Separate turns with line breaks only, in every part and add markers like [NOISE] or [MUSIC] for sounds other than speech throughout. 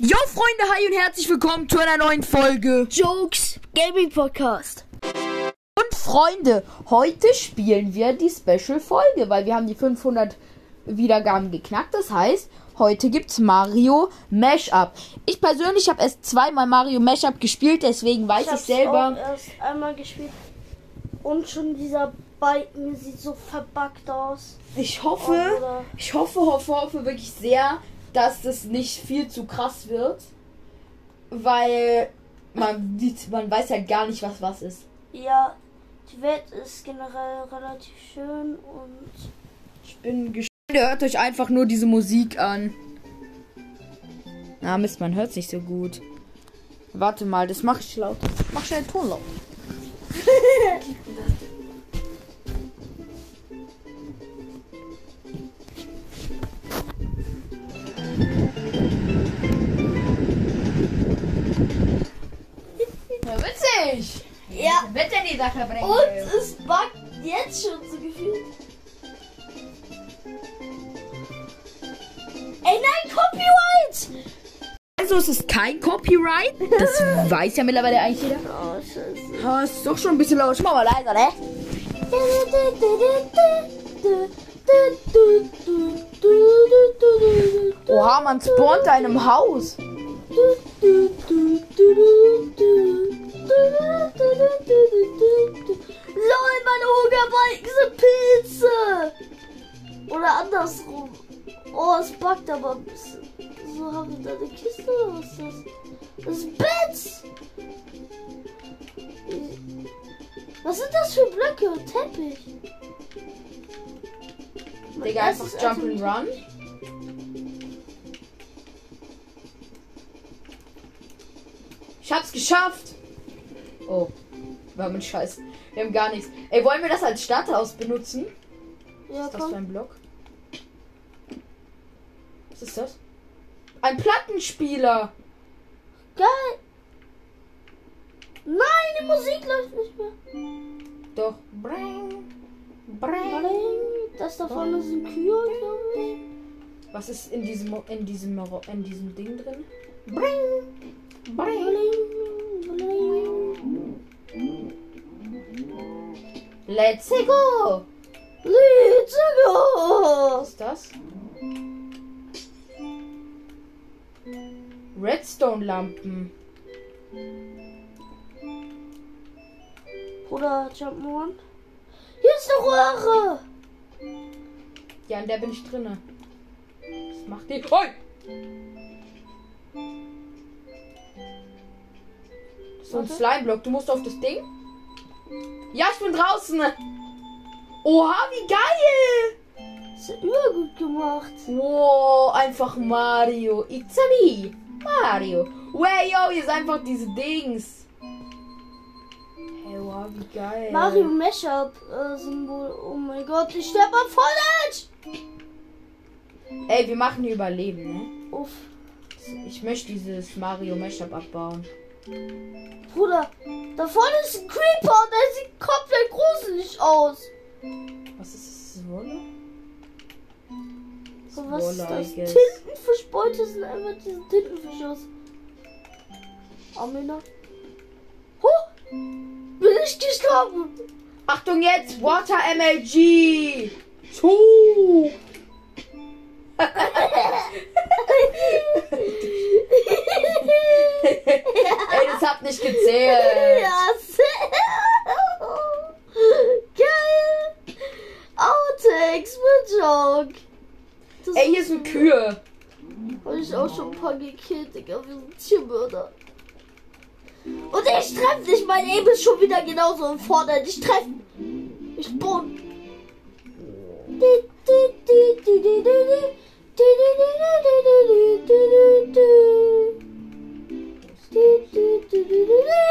Jo Freunde, hi und herzlich willkommen zu einer neuen Folge.
Jokes Gaming Podcast.
Und Freunde, heute spielen wir die Special Folge, weil wir haben die 500 Wiedergaben geknackt. Das heißt, heute gibt's Mario Mashup. Ich persönlich habe erst zweimal Mario Mashup gespielt, deswegen weiß ich,
hab's
selber.
auch erst einmal gespielt. Und schon dieser Balken sieht so verbuggt aus.
Ich
Oh,
hoffe,
Bruder.
ich hoffe, hoffe, hoffe wirklich sehr, dass das nicht viel zu krass wird, weil man sieht, man weiß ja gar nicht, was was ist.
Ja, die Welt ist generell relativ schön und
Ich bin gespannt. Ihr hört euch einfach nur diese Musik an. Na, Mist, man hört nicht so gut. Warte mal, das mache ich laut. Mach schnell Ton laut. [LAUGHS] [LAUGHS] die Sache bringen?
und es buggt jetzt schon so gefühlt. Ey nein, Copyright!
Also es ist kein Copyright. Das weiß ja mittlerweile eigentlich jeder.
Oh scheiße.
Ah, ist doch schon ein bisschen laut. Mach mal leiser, ne? Oha, man spawnt da in einem Haus.
Pilze! Oder andersrum. Oh, es buggt aber ein bisschen. So haben wir da eine Kiste oder was ist das? Das ist Bits! Was sind das für Blöcke? Teppich. Mein
Digga, einfach Jump and Run. Ich hab's geschafft. Oh, wir haben einen Scheiß. Wir haben gar nichts. Ey, wollen wir das als Starthaus benutzen?
Ja,
Was ist das für
komm.
ein Block? Was ist das? Ein Plattenspieler.
Geil! Nein, die Musik läuft nicht mehr.
Doch. Bring. Bring.
Das da vorne sind Kühe, glaube ich.
Was ist in diesem in diesem in diesem Ding drin? Bring. Bring. Let's go.
Go!
Was ist das? Redstone-Lampen.
Bruder, Jump'n'Run. Hier ist eine Röhre!
Ja, in der bin ich drinne. Was macht die? Oi! So ein. Slime-Block. Du musst auf das Ding. Ja, ich bin draußen. Oha, wie geil!
Ist ja übergut gemacht.
Wow, einfach Mario. It's a me. Mario. Way, yo, hier ist einfach diese Dings. Hey, wow, wie geil.
Mario Mashup äh, Symbol. Oh mein Gott, ich sterbe am Volledge!
Ey, wir machen hier Überleben, ne?
Uff.
Ich möchte dieses Mario Mashup abbauen.
Bruder, da vorne ist ein Creeper und der sieht komplett gruselig aus.
Was ist das? Rolle?
Und was ist das? Tintenfischbeute sind einfach diese Tintenfische aus. Amina. Huh! Bin ich gestorben?
Achtung jetzt, Water MLG. Zu. [LAUGHS] Ey, das hat nicht gezählt.
Ja, sehr. Geil. Joke. Das
Ey, hier sind Kühe.
Hab ich auch schon ein paar gekillt, Digga. Wir sind Tiermörder. Und ich treff dich. Mein Aim ist schon wieder genauso im Vordergrund. Ich treff. Ich spawn.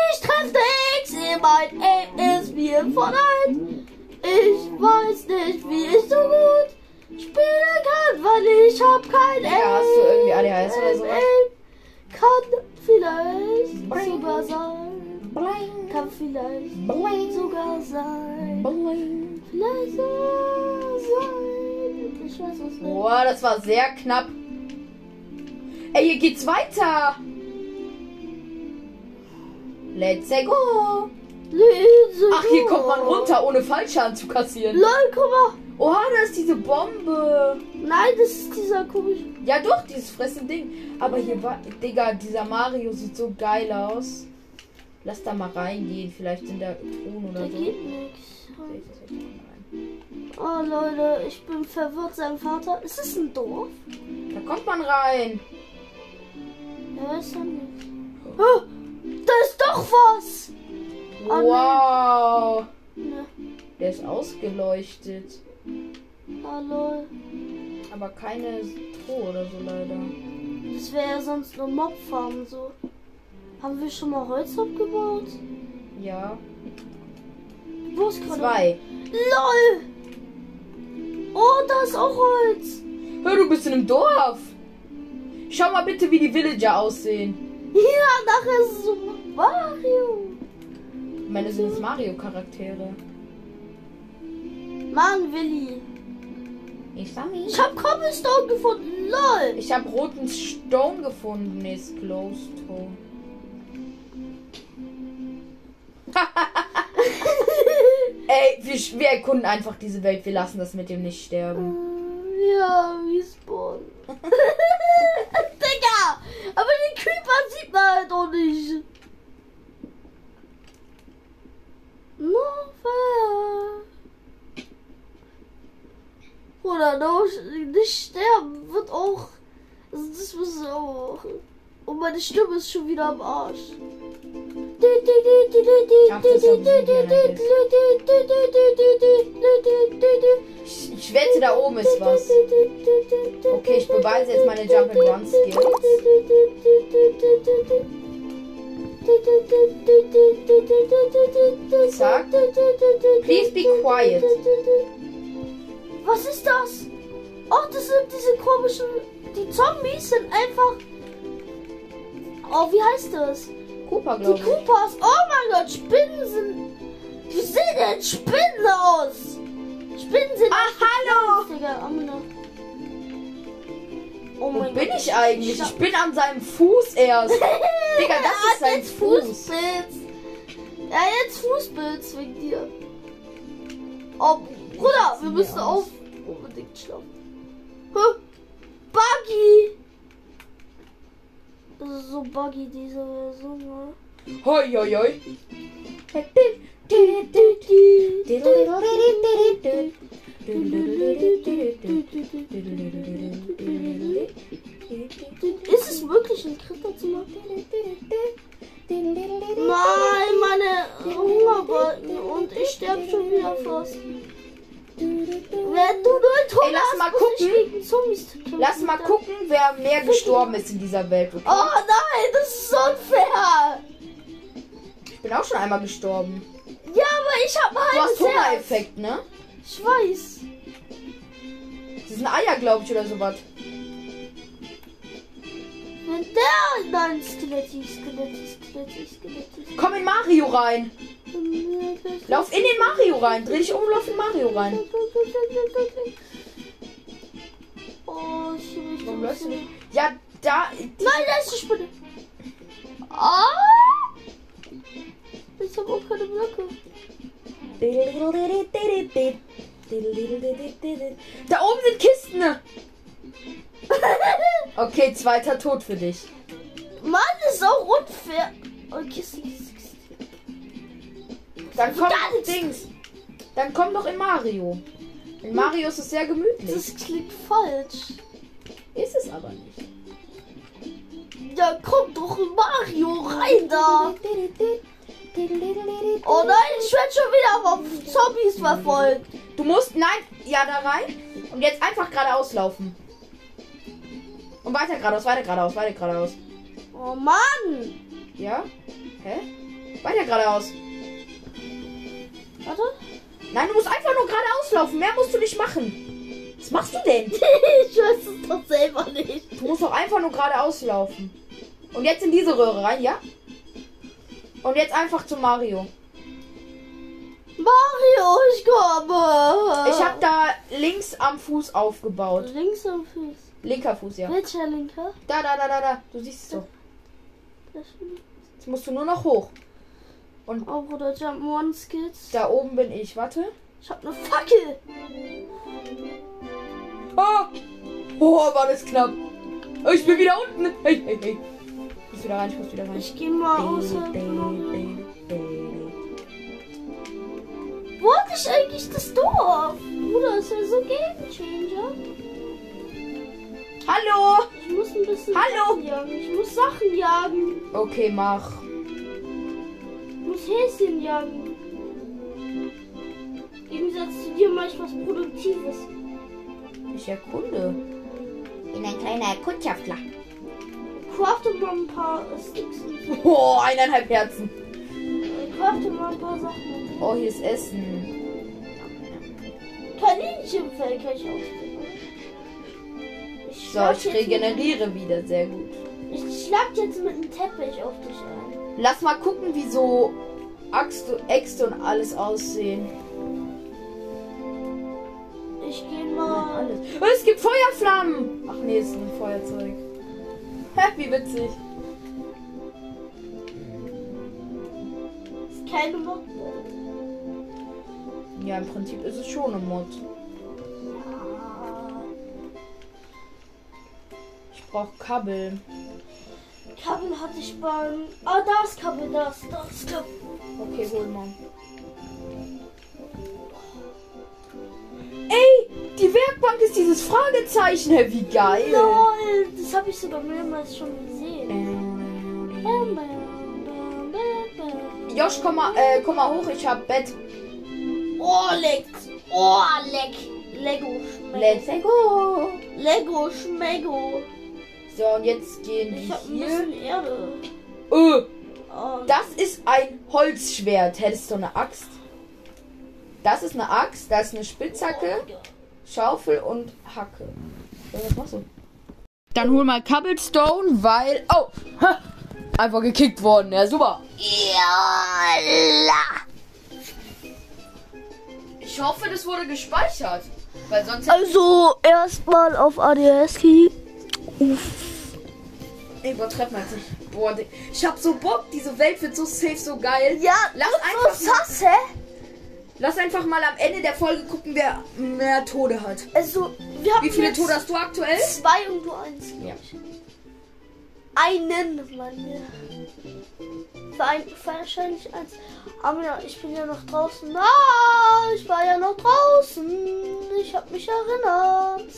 Ich treff nichts. Mein Aim ist wie im Vordergrund. Ich weiß nicht, wie ich so gut spielen kann, weil ich hab kein Aim.
Ja, hast du irgendwie ADHS oder sowas?
Kann vielleicht
Bring.
sogar sein.
Bling,
Kann vielleicht
bling,
sogar sein.
bling.
Vielleicht sogar sein. Ich weiß was nicht.
Boah, das war sehr knapp. Ey, hier geht's weiter. Let's go.
Let's
Ach, hier kommt man runter, ohne Fallschaden zu kassieren.
Lol, guck mal.
Oha, da ist diese Bombe.
Nein, das ist dieser komische.
Ja, doch, dieses fressen Ding. Aber hier war, Digga, dieser Mario sieht so geil aus. Lass da mal reingehen. Vielleicht sind da Truhen oder
Da
so.
geht nichts. Oh Leute, ich bin verwirrt. Sein Vater. Ist es ein Dorf?
Da kommt man rein.
Ja, weiß ja nicht. Oh, da ist doch was. Oh.
Wow.
Ne.
Der ist ausgeleuchtet.
Lol.
Aber keine Truhe oder so leider.
Das wäre ja sonst nur Mobfarm so. Haben wir schon mal Holz abgebaut?
Ja.
Wo ist gerade?
Zwei.
LOL! Oh, da ist auch Holz.
Hör, du bist in einem Dorf. Schau mal bitte, wie die Villager aussehen.
Ja, nachher ist es so Mario.
Meine, sind jetzt Mario-Charaktere.
Mann, Willi.
Ich.
Ich hab Cobblestone gefunden. LOL.
Ich habe roten Stone gefunden. Ist Glowstone. [LAUGHS] Ey, wir, wir erkunden einfach diese Welt. Wir lassen das mit dem nicht sterben.
ja, wie Spawn. [LAUGHS] Digga! Aber den Creeper sieht man halt auch nicht. No, nicht sterben wird auch. Also das muss auch. Und meine Stimme ist schon wieder am Arsch.
Ich wette, da oben ist was. Okay, ich beweise jetzt meine Jump and Run Skills. Zack. Please be quiet.
Was ist das? Oh, das sind diese komischen. Die Zombies sind einfach. Oh, wie heißt das?
Cooper,
Die
glaube ich.
Koopas. Oh mein Gott, Spinnen sind. Wie sehen denn Spinnen aus? Spinnen sind.
Ah, hallo!
Digga, Amina. Oh
Wo
mein
bin
Gott,
ich eigentlich? Ich bin an seinem Fuß erst. [LAUGHS] Digga, das ist sein
jetzt
Fuß.
Fußpilz. Ja, jetzt Fußpilz wegen dir. Oh, Bruder, wir müssen auf unbedingt schlafen. Huh. Buggy. Das ist so buggy, diese Version, ne?
Hoi, hoi, hoi.
Ist es möglich, einen Kritter zu machen? Nein, meine Hungerbalken und ich sterbe schon wieder fast. Wenn du nur Ton
Ey, lass mal gucken. Lass mal gucken, wer mehr gestorben ist in dieser Welt. Okay?
Oh nein, das ist unfair.
Ich bin auch schon einmal gestorben.
Ja, aber ich habe ein
Du hast. Hungereffekt, ne?
Ich weiß.
Das sind Eier, glaube ich, oder sowas.
Wenn der... Nein, Skeletti, Skeletti, Skeletti, Skeletti.
Komm in Mario rein. Lauf in den Mario rein. Dreh dich um, lauf in Mario rein.
Oh, ich will nicht.
Ja, da.
Nein, da ist die Spinne. Ah! Ich habe auch keine Blöcke.
Da oben sind Kisten. [LAUGHS] Okay, zweiter Tod für dich.
Mann, ist auch unfair. Kiste.
Dann kommt! Dings. Dann komm doch in Mario. In Mario ist es sehr gemütlich.
Das klingt falsch.
Ist es aber nicht.
Ja, komm doch in Mario rein da. Oh nein, ich werde schon wieder vom Zombies verfolgt.
Du musst, nein, ja, da rein. Und jetzt einfach geradeaus laufen. Und weiter geradeaus, weiter geradeaus, weiter geradeaus.
Oh Mann.
Ja? Hä? Weiter geradeaus.
Warte.
Nein, du musst einfach nur geradeaus laufen. Mehr musst du nicht machen. Was machst du denn? [LAUGHS]
ich weiß es doch selber nicht.
Du musst doch einfach nur geradeaus laufen. Und jetzt in diese Röhre rein, ja? Und jetzt einfach zu Mario.
Mario, ich komme.
Ich habe da links am Fuß aufgebaut.
links am Fuß.
Linker Fuß, ja.
Welcher linker?
Da, da, da, da, da. Du siehst es so.
Das
Jetzt musst du nur noch hoch.
Oh, Bruder, Jump One Skills.
Da oben bin ich. Warte.
Ich hab ne Fackel.
Oh, oh war das knapp. Ich bin wieder unten. Hey, hey, hey. Ich muss wieder rein, ich muss wieder rein.
Ich geh mal von- Wo ich eigentlich das Dorf? Bruder, ist ja so Game Changer.
Hallo.
Ich muss ein bisschen
Hallo.
Sachen jagen. Ich muss Sachen jagen.
Okay, mach.
Ich muss Häschen jagen. Im Gegensatz zu dir mache ich was Produktives.
Ich erkunde. Bin ein kleiner Erkundschafter.
Crafte mal ein paar Sticks. [LAUGHS]
Oh, eineinhalb Herzen.
Crafte mal ein paar Sachen.
Oh, hier ist Essen.
Kaninchenfell kann ich ausprobieren. Ich
So, ich
jetzt
regeneriere wieder. Sehr gut.
Ich schlag jetzt mit einem Teppich auf dich ein.
Lass mal gucken, wie so Axt, Äxte und alles aussehen.
Ich gehe mal.
Alles. Oh, es gibt Feuerflammen. Ach nee, es ist ein Feuerzeug. Hä, wie witzig.
Ist keine Mod.
Ja, im Prinzip ist es schon ein Mod. Brauche Kabel.
Kabel hatte ich beim. Ah, da ist Kabel, da ist, da ist Kabel.
Okay, hol mal. Ey, die Werkbank ist dieses Fragezeichen. Hä, Wie geil.
Lol, das habe ich sogar mehrmals schon gesehen. Bam.
Josh, komm mal, äh, komm mal hoch. Ich hab Bett.
Oh, leckt. Oh, leck. Lego Schmecko.
Let's go.
Lego Schmecko.
So, und jetzt gehen
Ich
wir
hab ein
hier.
bisschen Erde.
Äh,
Oh,
das ist ein Holzschwert. Hättest du eine Axt? Das ist eine Axt, das ist eine Spitzhacke, Schaufel und Hacke. Ja, was machst du? Dann hol mal Cobblestone, weil. Oh! Ha, einfach gekickt worden. Ja, super. Ich hoffe, das wurde gespeichert. Weil sonst.
Also, erstmal auf ADS-Key.
Ey, übertreib mal nicht. Boah, ich hab so Bock. Diese Welt wird so safe, so geil.
Ja,
Lass einfach
so sass, hä?
Lass einfach mal am Ende der Folge gucken, wer mehr Tode hat.
Also, wir haben
Wie viele Tode hast du aktuell?
Zwei und du eins.
Ja.
Einen, Mann. Verein, wahrscheinlich eins. Aber ja, ich bin ja noch draußen. Ah, ich war ja noch draußen. Ich hab mich erinnert.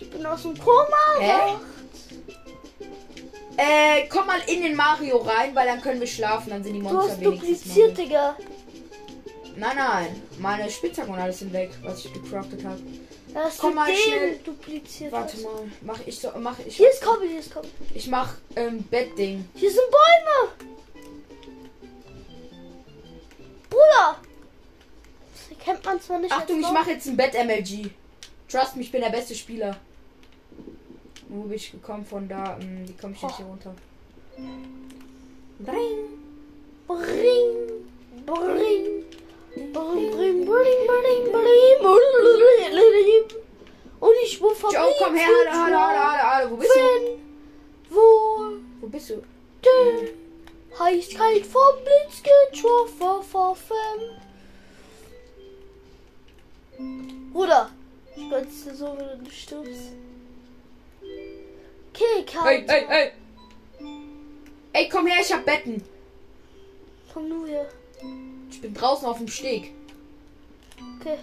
Ich bin aus dem Koma.
Hä?
erwacht.
Äh, komm mal in den Mario rein, weil dann können wir schlafen. Dann sind die
Du
Monster
hast
wenigstens
dupliziert. Digga.
Nein, nein. Meine Spitzhacken und alles sind weg, was ich gecraftet habe.
Da hast
Komm
du
mal schnell.
dupliziert.
Warte
hast.
mal. Mach ich so. Mach ich.
Hier ist Kobbel, hier ist Kobbel.
Ich mach ähm, Bettding.
Hier sind Bäume. Bruder. Das kennt man zwar nicht.
Achtung, ich mache jetzt ein Bett-MLG. Trust me, ich bin der beste Spieler. Wo bin ich gekommen von da? Hm, Wie komme ich jetzt hier runter? Bring.
Bring, bring, bring, bring, bring, bring, bring, bring. Und ich bin verblieben.
Joe, komm her, hallo, hallo, hallo, hallo. Wo bist du?
Wo
Wo bist du?
der Heißkeit vom Blitz getroffen, verfem. Bruder, ich gönn's dir so, wenn du stirbst. Okay, Karl.
Hey, hey, hey. Ey, komm her, ich hab Betten.
Komm nur her.
Ich bin draußen auf dem Steg.
Okay.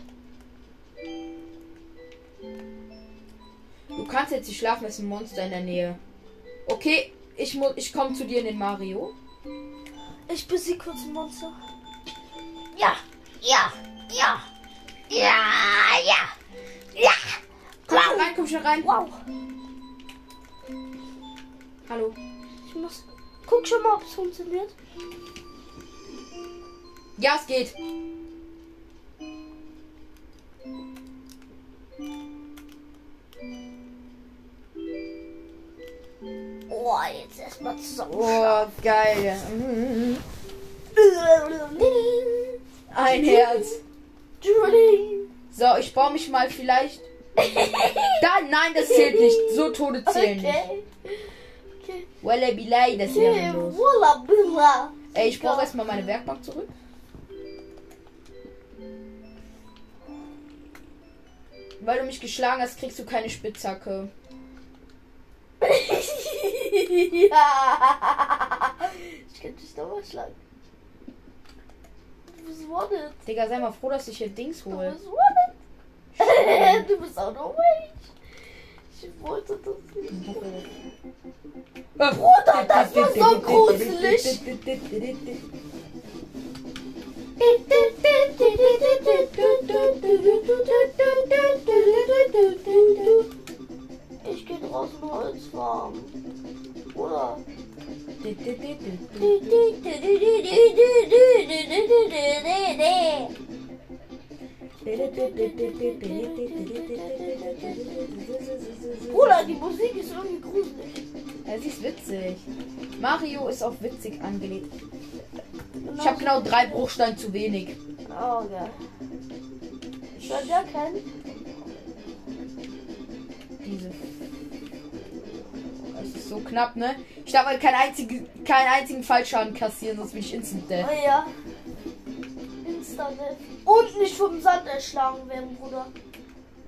Du kannst jetzt nicht schlafen, es ist ein Monster in der Nähe. Okay, ich muss, ich komme zu dir in den Mario.
Ich besieg kurz ein Monster.
Ja, ja, ja, ja, ja, ja.
Komm schon rein, komm schon rein.
Wow.
Hallo.
Ich muss. Guck schon mal, ob es funktioniert.
Ja, es geht.
Oh, jetzt erstmal zusammen.
Oh, geil. Ein Herz. So, ich baue mich mal vielleicht. [LAUGHS] Da, nein, das zählt nicht. So Tode zählen.
Okay.
Walla bilai, das wäre los.
Walla.
Ey, ich brauche erstmal meine Werkbank zurück. Weil du mich geschlagen hast, kriegst du keine Spitzhacke.
ja. Ich könnte dich nochmal schlagen. Du bist wanted.
Digga, sei mal froh, dass ich hier Dings
Du
hole.
bist wanted. [LAUGHS] du bist auch noch. Ich wollte das nicht.
Bruder,
das war so gruselig. Ich gehe draußen Holz farmen. Oder? Bruder, die Musik ist irgendwie gruselig.
Ja, sie ist witzig. Mario ist auch witzig angelegt. Ich habe genau drei Bruchsteine zu wenig.
Oh, geil. Soll der kennen?
Diese. Das ist so knapp, ne? Ich darf halt keinen einzigen, keinen einzigen Fallschaden kassieren, sonst bin ich instant dead.
Oh ja. Instant. Und nicht vom Sand erschlagen werden, Bruder.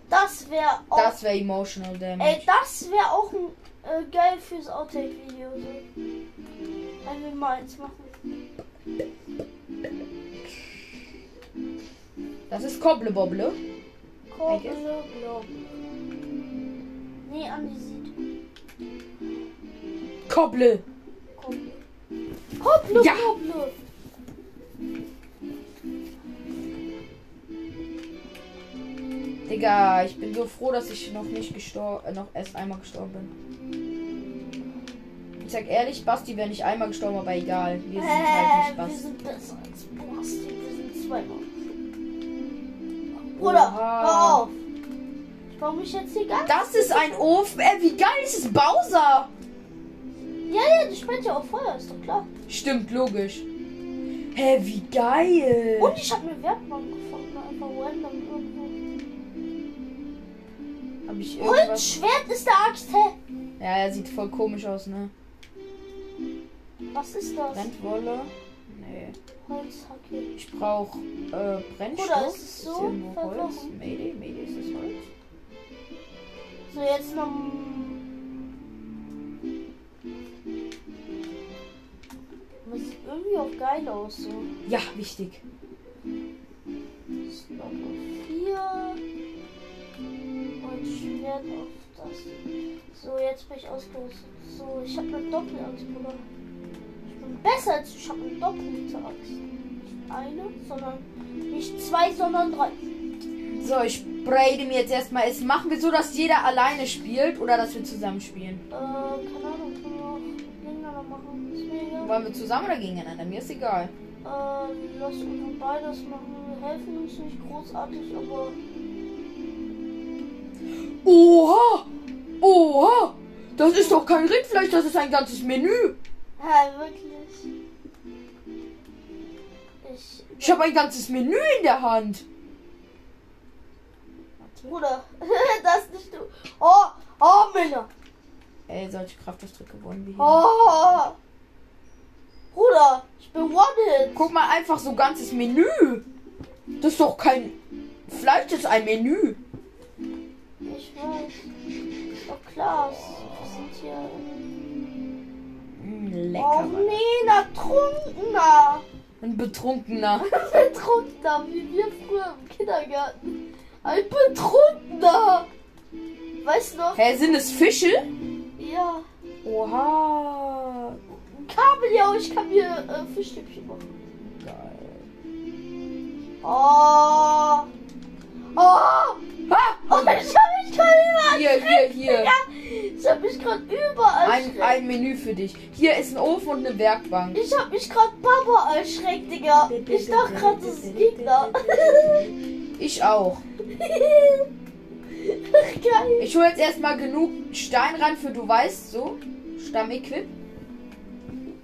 Das wäre auch.
Das wäre emotional damage.
ey, das wäre auch ein, äh, geil fürs Outtake-Video. So. Wenn wir mal eins machen.
Das ist Kobblebobble.
Koble, Blob. Nee, Andi sieht.
Kobble.
Koble. Koble,
Ja.
Koble.
Digga, ich bin so froh, dass ich noch nicht gestorben, äh, noch erst einmal gestorben bin. Ich sag ehrlich, Basti wäre nicht einmal gestorben, aber egal. Wir sind halt
Äh,
nicht
wir
Basti.
sind besser als Basti. Wir sind zweimal. Bruder, hör auf. Ich baue mich jetzt hier ganz.
Das ist ein Ofen. Äh, wie geil ist es? Bowser.
Ja, ja, die spendet ja auf Feuer, ist doch klar.
Stimmt, logisch. Hä, wie geil.
Und ich habe eine Werkbank gefunden, einfach random irgendwo.
Hab ich irgendwas?
Holzschwert ist der Axt, hä?
Ja, er sieht voll komisch aus, ne?
Was ist das?
Brennwolle. Nee.
Holzhacke.
Ich brauch äh, Brennstoff.
Bruder, ist es so
hier irgendwo Holz? Mayday, Mayday ist das Holz?
So, jetzt noch. Das sieht irgendwie auch geil aus, so.
Ja, wichtig.
Das noch Schwert auf das. So, jetzt bin ich ausgerüstet. So, ich habe eine Doppelaxt, Bruder. Ich bin besser als ich habe eine doppelte Axt. Nicht eine, sondern nicht zwei, sondern drei.
So, ich braide mir jetzt erstmal. Es machen wir so, dass jeder alleine spielt oder dass wir zusammen spielen.
Äh, keine Ahnung, können wir auch gegeneinander machen. Ist mir egal.
Wollen wir zusammen oder gegeneinander? Mir ist egal.
Äh, lass uns beides machen. Wir helfen uns nicht großartig, aber.
Oha! Oha! Das ist doch kein Rindfleisch, das ist ein ganzes Menü.
Hä, wirklich? Ich.
Ich habe ein ganzes Menü in der Hand.
Bruder, [LAUGHS] das nicht du. Oh, oh, Männer.
Ey, solche Kraftausdrücke wollen wir hier.
Oh. Bruder, ich bin One-Hit.
Guck mal, einfach so ganzes Menü. Das ist doch kein Fleisch, das ist ein Menü.
Klar. Wir sind hier.
Mm,
Oh,
lecker. Mann.
nee, na, Trunkener.
Ein Betrunkener. [LAUGHS]
Betrunkener, wie wir früher im Kindergarten. Ein Betrunkener. Weißt du noch?
Hä, sind es Fische?
Ja.
Oha.
Kabeljau, ich kann mir äh, Fischstäbchen machen.
Geil.
Oh. Oh.
Ha!
Oh, ich hab mich gerade überall
Hier, hier, hier.
Ich hab mich gerade überall
Ein, ein Menü für dich. Hier ist ein Ofen und eine Werkbank.
Ich hab mich gerade Papa erschreckt, Digga. Ich dachte gerade, das ist Gegner. [LAUGHS]
Ich auch. [LAUGHS]
Geil.
Ich hole jetzt erstmal genug Stein ran für du weißt so. Stammequip.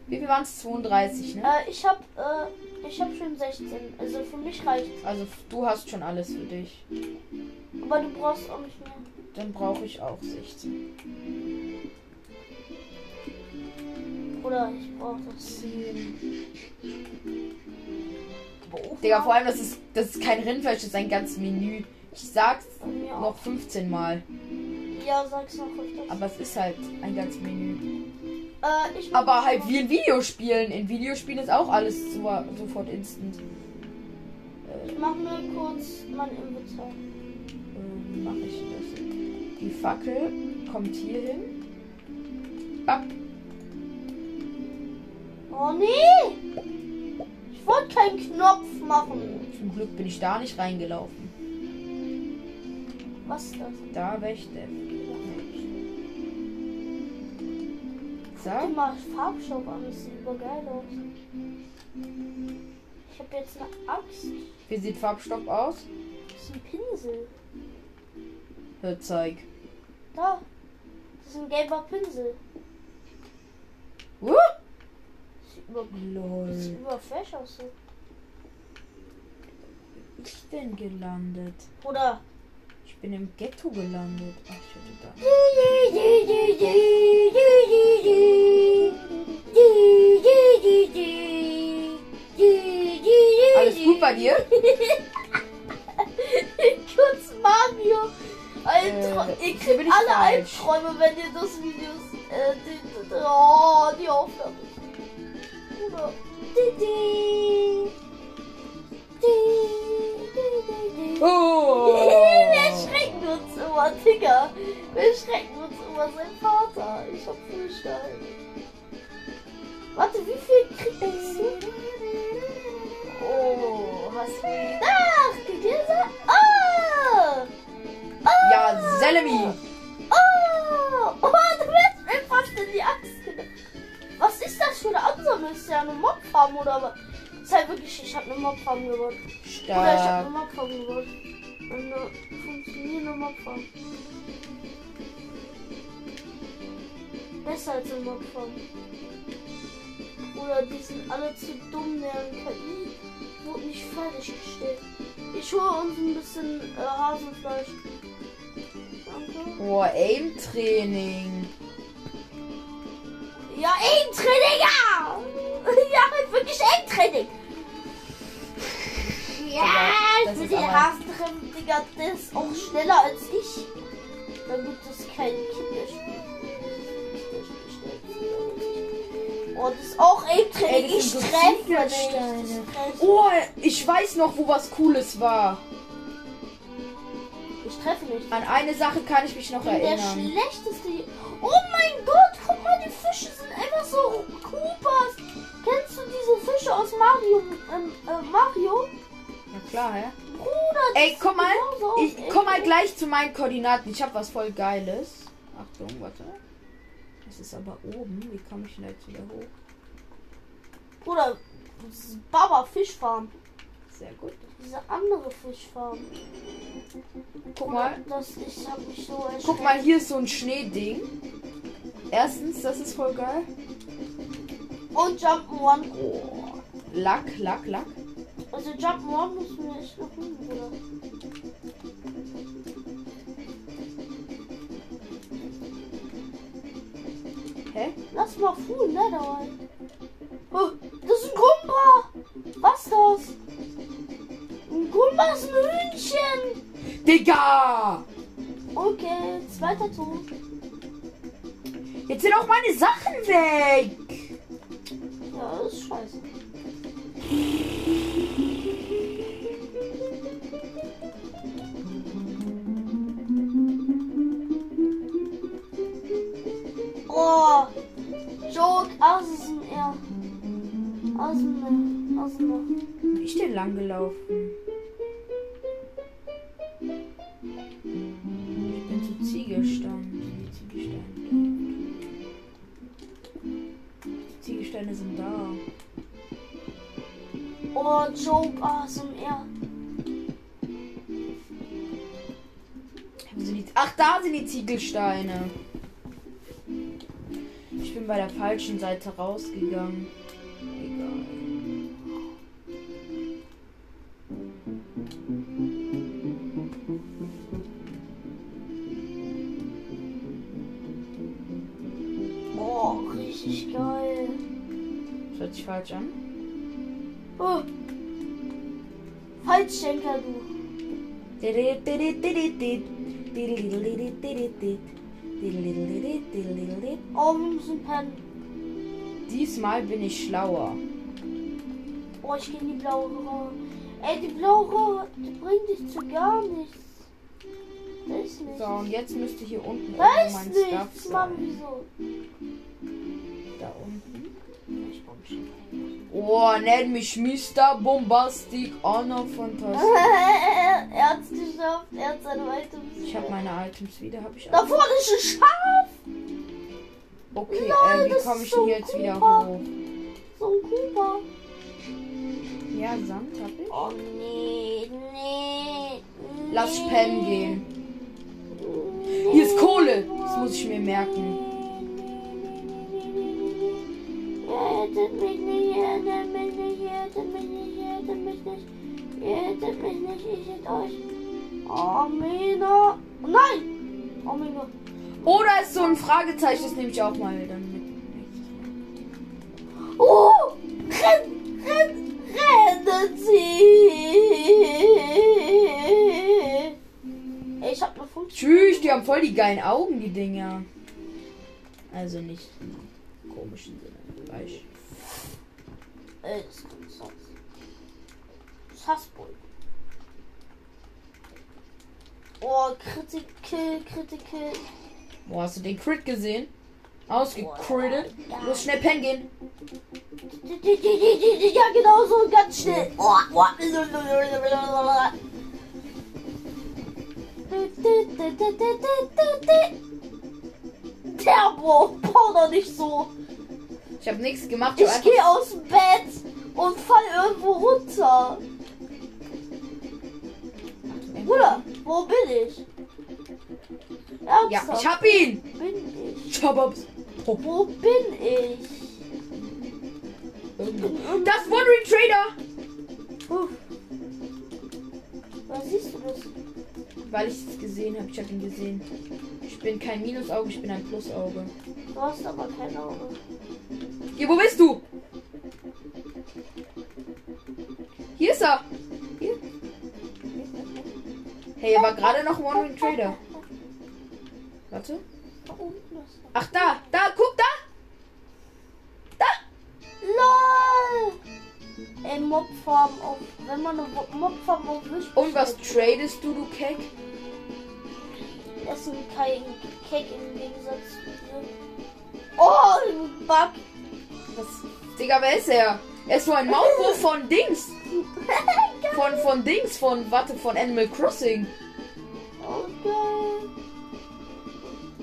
Wie viel waren es? 32, ne?
Äh, ich hab, äh, ich hab schon 16. Also für mich reicht
Also du hast schon alles für dich.
Aber du brauchst auch nicht mehr.
Dann brauche ich auch 16.
Oder ich brauche das.
10.
Boah,
Digga, vor allem, das ist, das ist kein Rindfleisch, das ist ein ganzes Menü. Ich sag's noch 15 Mal.
Ja, sag's noch öfters.
Aber es ist halt ein ganzes Menü.
Äh, ich
Aber halt wie in Videospielen. In Videospielen ist auch alles so, sofort instant.
Ich mach mir kurz mein Inventar.
Mache ich das? Die Fackel kommt hier hin. Bap.
Oh nee! Ich wollte keinen Knopf machen.
Zum Glück bin ich da nicht reingelaufen.
Was ist das?
Da
dir
So.
mal Farbstoff an, das sieht übergeil aus. Ich habe jetzt eine Axt.
Wie sieht Farbstoff aus?
Das ist ein Pinsel.
Hör, zeig.
Da. Das ist ein gelber Pinsel.
Uh!
Sieht über,
Lol.
sieht über fresh aus. So.
Bin ich denn gelandet?
Oder.
Ich bin im Ghetto gelandet. Ach, ich hatte da. Alles gut bei dir?
Albtra
Äh,
ihr kriegt
ich
alle
falsch.
Albträume, wenn ihr das Video. Äh, die, die, oh, die Aufnahme. Bruder. Di, di. Di, di, di, di.
Oh! [LAUGHS]
Wir erschrecken uns immer, Digga. Wir erschrecken uns immer sein Vater. Ich hab Fühlstein. Warte, wie viel kriegst du? Oh, hast du gedacht?
Selemi!
Oh! Oh, du wirst mir fast in die Axt genommen. Was ist das für eine Ansammlung? Ist ja eine Mobfarm oder was? Sei wirklich, ich habe eine Mobfarm gebaut. Oder ich habe eine. Mobfarm gebaut. Eine funktionierende Mobfarm. Besser als eine Mobfarm. Oder die sind alle zu dumm, deren KI wurde nicht fertiggestellt. Ich hole uns ein bisschen äh, Hasenfleisch.
Boah, Aim-Training.
Ja, Aim-Training, ja! [LAUGHS] Ja, wirklich Aim-Training! Ja,
das
ich will
ist
die
aber-
Hasen treffen, Digga. Der ist auch schneller als ich. Damit das kein Kinderspiel Oh, das ist auch Aim-Training. treffe nicht. Ich treffe-
Oh, ich weiß noch, wo was Cooles war.
Treffe nicht.
An eine Sache kann ich mich noch
Ich bin der
erinnern.
schlechteste. Oh mein Gott, guck mal, die Fische sind einfach so Koopas. Kennst du diese Fische aus Mario? Ähm, äh, Mario?
Ja klar, hä?
Bruder,
Ey, komm mal.
aus.
Ich komm mal gleich zu meinen Koordinaten. Ich hab was voll Geiles. Achtung, warte. Das ist aber oben. Wie komme ich denn jetzt wieder hoch?
Bruder, das ist Baba Fischfarm.
Sehr gut.
Diese andere Fischfarm.
Guck mal.
Das, ich hab mich so erschreckt.
Guck mal, hier ist so ein Schneeding. Erstens, das ist voll geil.
Und Jump'n'One. Oh.
Lack, Lack, Lack.
Also Jump'n'One müssen wir echt noch hin, Bruder.
Hä?
Lass mal Full Netherite. Oh, das ist ein Gumba. Was ist das? Ist ein Hühnchen.
Digga!
Okay, zweiter Ton.
Jetzt sind auch meine Sachen weg!
Ja, das ist scheiße. Oh, Joke, ASMR. ASMR, ASMR.
Wo bin ich denn lang gelaufen? Ich bin zu Ziegelsteinen. Die Ziegelsteine. Die Ziegelsteine sind da.
Oh, Joke, ASMR.
Wo sind Ach, da sind die Ziegelsteine. Ich bin bei der falschen Seite rausgegangen. Falsch an.
Oh. Falschdenker, du. Oh, wir müssen pennen.
Diesmal bin ich schlauer.
Oh, ich gehe in die blaue Röhre. Ey, die blaue Röhre, die bringt dich zu gar nichts. Weiß nicht.
So, und jetzt müsste hier unten
Weiß
mein
nichts, Mann, wieso?
Oh, nenn mich Mr. Bombastic Honor Fantastic. [LAUGHS]
er hat's geschafft, er hat seine Items.
Ich habe meine Items wieder, habe ich
Da
alle.
vorne ist ein Schaf!
Okay,
Nein,
äh, wie komme ich
so
denn jetzt wieder hoch?
So ein Cooper.
Ja, Sand hab ich.
Oh nee, nee.
Lass
nee.
pennen gehen. Hier ist Kohle. Das muss ich mir merken.
Rettet mich nicht, rettet mich nicht, rettet mich nicht, rettet mich nicht. Rettet mich nicht, ich hätte euch. Amina. Oh nein! Amina.
Oh, da ist so ein Fragezeichen. Das nehme ich auch mal dann mit.
Oh! Renn! Renn! Rennen Sie! Ich hab eine Funktion.
Tschüss, die haben voll die geilen Augen, die Dinger. Also nicht im komischen Sinne. Weißt
sonst. Sassboy. Oh, Critical, Critical.
Boah, hast du den Crit gesehen? Ausgecrittet. Los, schnell pennen gehen.
Ja, genau so, ganz schnell. Oh, oh. Terbo, bau doch nicht so.
Ich habe nichts gemacht. Ich
Ich gehe aus dem Bett und fall irgendwo runter. Bruder, wo bin ich?
Ja,
Ernsthaft,
ich hab ihn.
bin ich?
Chababs. Oh,
Wo bin ich?
Das Wandering Trader.
Uff. Was siehst du das?
Weil ich es gesehen habe. Ich habe ihn gesehen. Ich bin kein Minusauge, ich bin ein Plusauge.
Du hast aber keine Augen.
Hier, wo bist du? Hier ist er. Hier. Hey, er war gerade noch Wandering Trader. Warte.
Da.
Ach, da. Da, guck da.
LOL! Ey, Mobfarm auf. Wenn man eine Mo- Mobfarm auf Wisch
Und was tradest du, du Keck?
Ein kein Cake im Gegensatz zu dir. Oh, Bug!
Was? Digga, wer ist er? Er ist so ein Maulwurf [LAUGHS] von Dings. Von, von Dings, von, warte, von Animal Crossing.
Okay.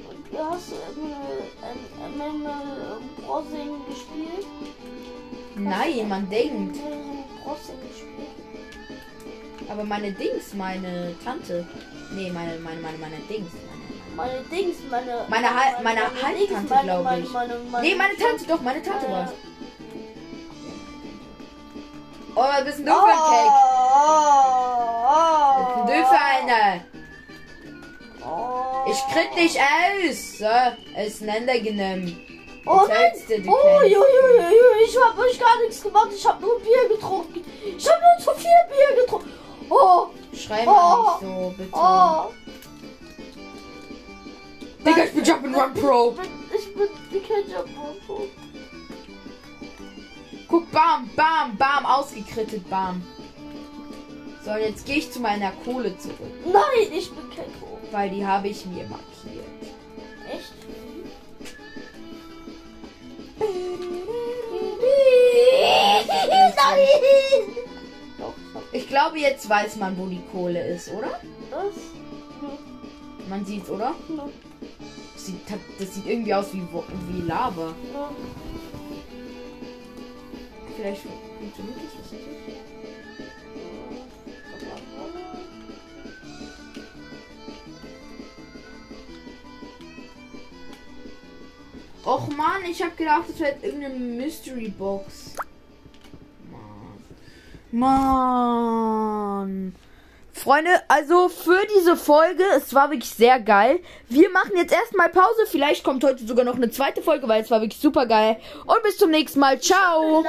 Und du hast Animal Crossing gespielt?
Nein, man denkt. Aber meine Dings, meine Tante. Nee, meine, meine, meine, meine Dings. Meine,
Dings, meine.
Meine Hal- meine Halbtante,
meine-
glaub
meine-
ich.
Meine, meine,
nee, meine Tante, doch, meine Tante
meine-
war's. Oh, bist du für ein Cake? Was bist denn du für eine?
Oh.
Ich krieg dich aus. So, auseinandergenommen.
Oh nein! Oh, jo, jo, jo, jo, ich hab euch gar nichts gemacht. Ich hab nur Bier getrunken. Ich hab nur zu viel Bier getrunken. Oh,
Schrei
Oh.
mal nicht so, bitte.
oh.
Digga, ich bin Jump'n'Run Pro.
Ich bin, ich bin die Ketchup Pro.
Guck, bam, bam, bam, ausgekrittet, bam. So, jetzt gehe ich zu meiner Kohle zurück,
Nein, ich bin kein Pro.
weil die habe ich mir markiert.
Echt? Ich
glaube, jetzt weiß man, wo die Kohle ist, oder?
das.
Man sieht's, oder?
Ja,
Das sieht, das sieht irgendwie aus wie, wie Lava. Vielleicht funktioniert das, ich. Och man, ich habe gedacht, das wäre irgendeine Mystery Box. Mann. Freunde, also für diese Folge, es war wirklich sehr geil. Wir machen jetzt erstmal Pause. Vielleicht kommt heute sogar noch eine zweite Folge, weil es war wirklich super geil. Und bis zum nächsten Mal. Ciao.